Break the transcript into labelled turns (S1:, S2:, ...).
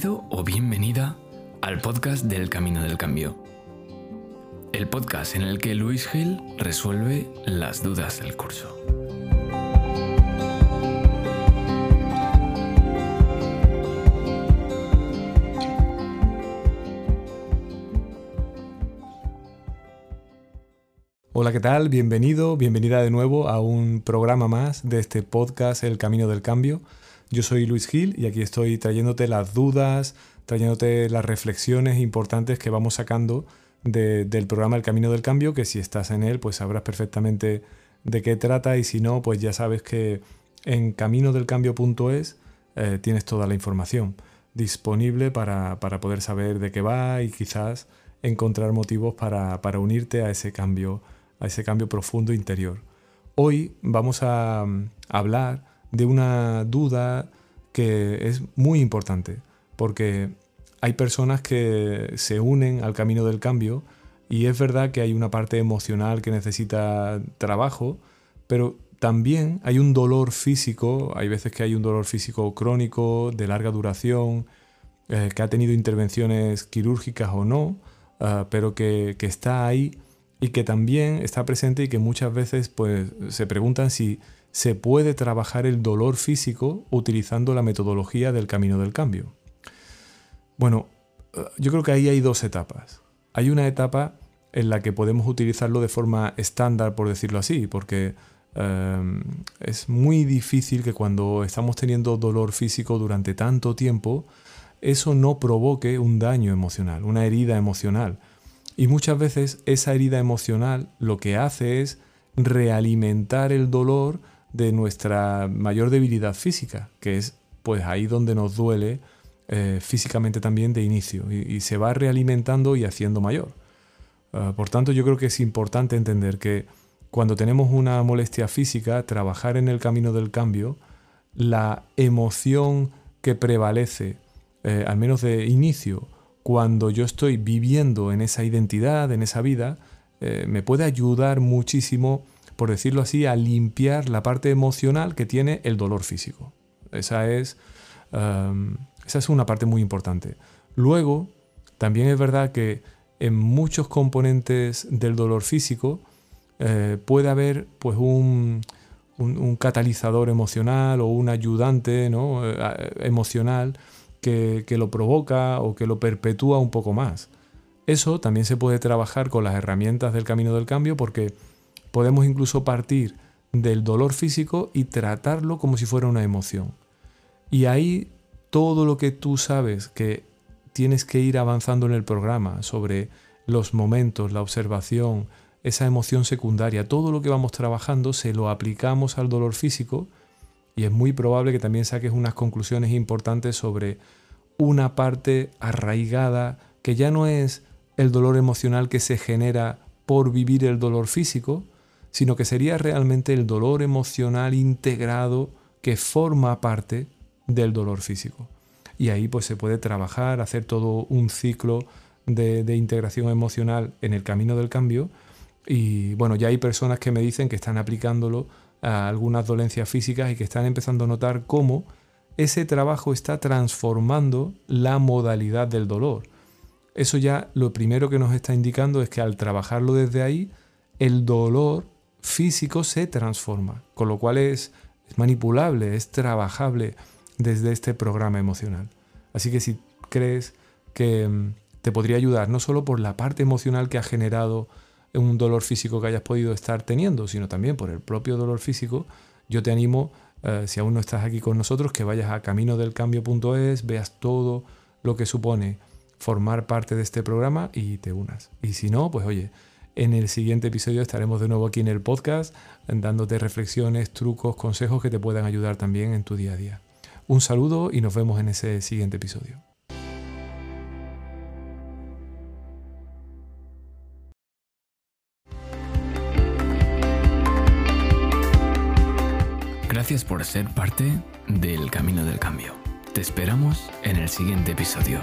S1: Bienvenido o bienvenida al podcast del Camino del Cambio. El podcast en el que Luis Gil resuelve las dudas del curso.
S2: Hola, ¿qué tal? Bienvenido, bienvenida de nuevo a un programa más de este podcast El Camino del Cambio. Yo soy Luis Gil y aquí estoy trayéndote las dudas, trayéndote las reflexiones importantes que vamos sacando del programa El Camino del Cambio, que si estás en él, pues sabrás perfectamente de qué trata y si no, pues ya sabes que en caminodelcambio.es eh, tienes toda la información disponible para, poder saber de qué va y quizás encontrar motivos para, para unirte a ese cambio, a ese cambio profundo interior. Hoy vamos a hablar de una duda que es muy importante, porque hay personas que se unen al camino del cambio y es verdad que hay una parte emocional que necesita trabajo, pero también hay un dolor físico, hay veces que hay un dolor físico crónico, de larga duración, eh, que ha tenido intervenciones quirúrgicas o no, ah, pero que, que, está ahí y que también está presente y que muchas veces pues, se preguntan si se puede trabajar el dolor físico utilizando la metodología del camino del cambio. Bueno, eh, yo creo que ahí hay dos etapas. Hay una etapa en la que podemos utilizarlo de forma estándar, por decirlo así, porque eh, es muy difícil que cuando estamos teniendo dolor físico durante tanto tiempo, eso no provoque un daño emocional, una herida emocional. Y muchas veces esa herida emocional lo que hace es realimentar el dolor de nuestra mayor debilidad física, que es pues ahí donde nos duele eh, físicamente también de inicio y, se va realimentando y haciendo mayor. Ah, por tanto, yo creo que es importante entender que cuando tenemos una molestia física, trabajar en el camino del cambio, la emoción que prevalece, eh, al menos de inicio, cuando yo estoy viviendo en esa identidad, en esa vida, eh, me puede ayudar muchísimo por decirlo así, a limpiar la parte emocional que tiene el dolor físico. Esa es, um, esa es una parte muy importante. Luego, también es verdad que en muchos componentes del dolor físico eh, puede haber pues un, catalizador emocional o un ayudante eh, emocional que, que, lo provoca o que lo perpetúa un poco más. Eso también se puede trabajar con las herramientas del camino del cambio porque Podemos incluso partir del dolor físico y tratarlo como si fuera una emoción. Y ahí todo lo que tú sabes que tienes que ir avanzando en el programa sobre los momentos, la observación, esa emoción secundaria, todo lo que vamos trabajando se lo aplicamos al dolor físico y es muy probable que también saques unas conclusiones importantes sobre una parte arraigada que ya no es el dolor emocional que se genera por vivir el dolor físico, sino que sería realmente el dolor emocional integrado que forma parte del dolor físico. Y ahí pues se puede trabajar, hacer todo un ciclo de, integración emocional en el camino del cambio. Y bueno, ya hay personas que me dicen que están aplicándolo a algunas dolencias físicas y que están empezando a notar cómo ese trabajo está transformando la modalidad del dolor. Eso ya lo primero que nos está indicando es que al trabajarlo desde ahí, el dolor físico se transforma, con lo cual es, manipulable, es trabajable desde este programa emocional. Así que si crees que mm, te podría ayudar, no solo por la parte emocional que ha generado un dolor físico que hayas podido estar teniendo, sino también por el propio dolor físico, yo te animo, eh, si aún no estás aquí con nosotros, que vayas a caminodelcambio.es, veas todo lo que supone formar parte de este programa y te unas. Y si no, pues oye, en el siguiente episodio estaremos de nuevo aquí en el podcast dándote reflexiones, trucos, consejos que te puedan ayudar también en tu día a día. Un saludo y nos vemos en ese siguiente episodio.
S1: Gracias por ser parte del Camino del Cambio. Te esperamos en el siguiente episodio.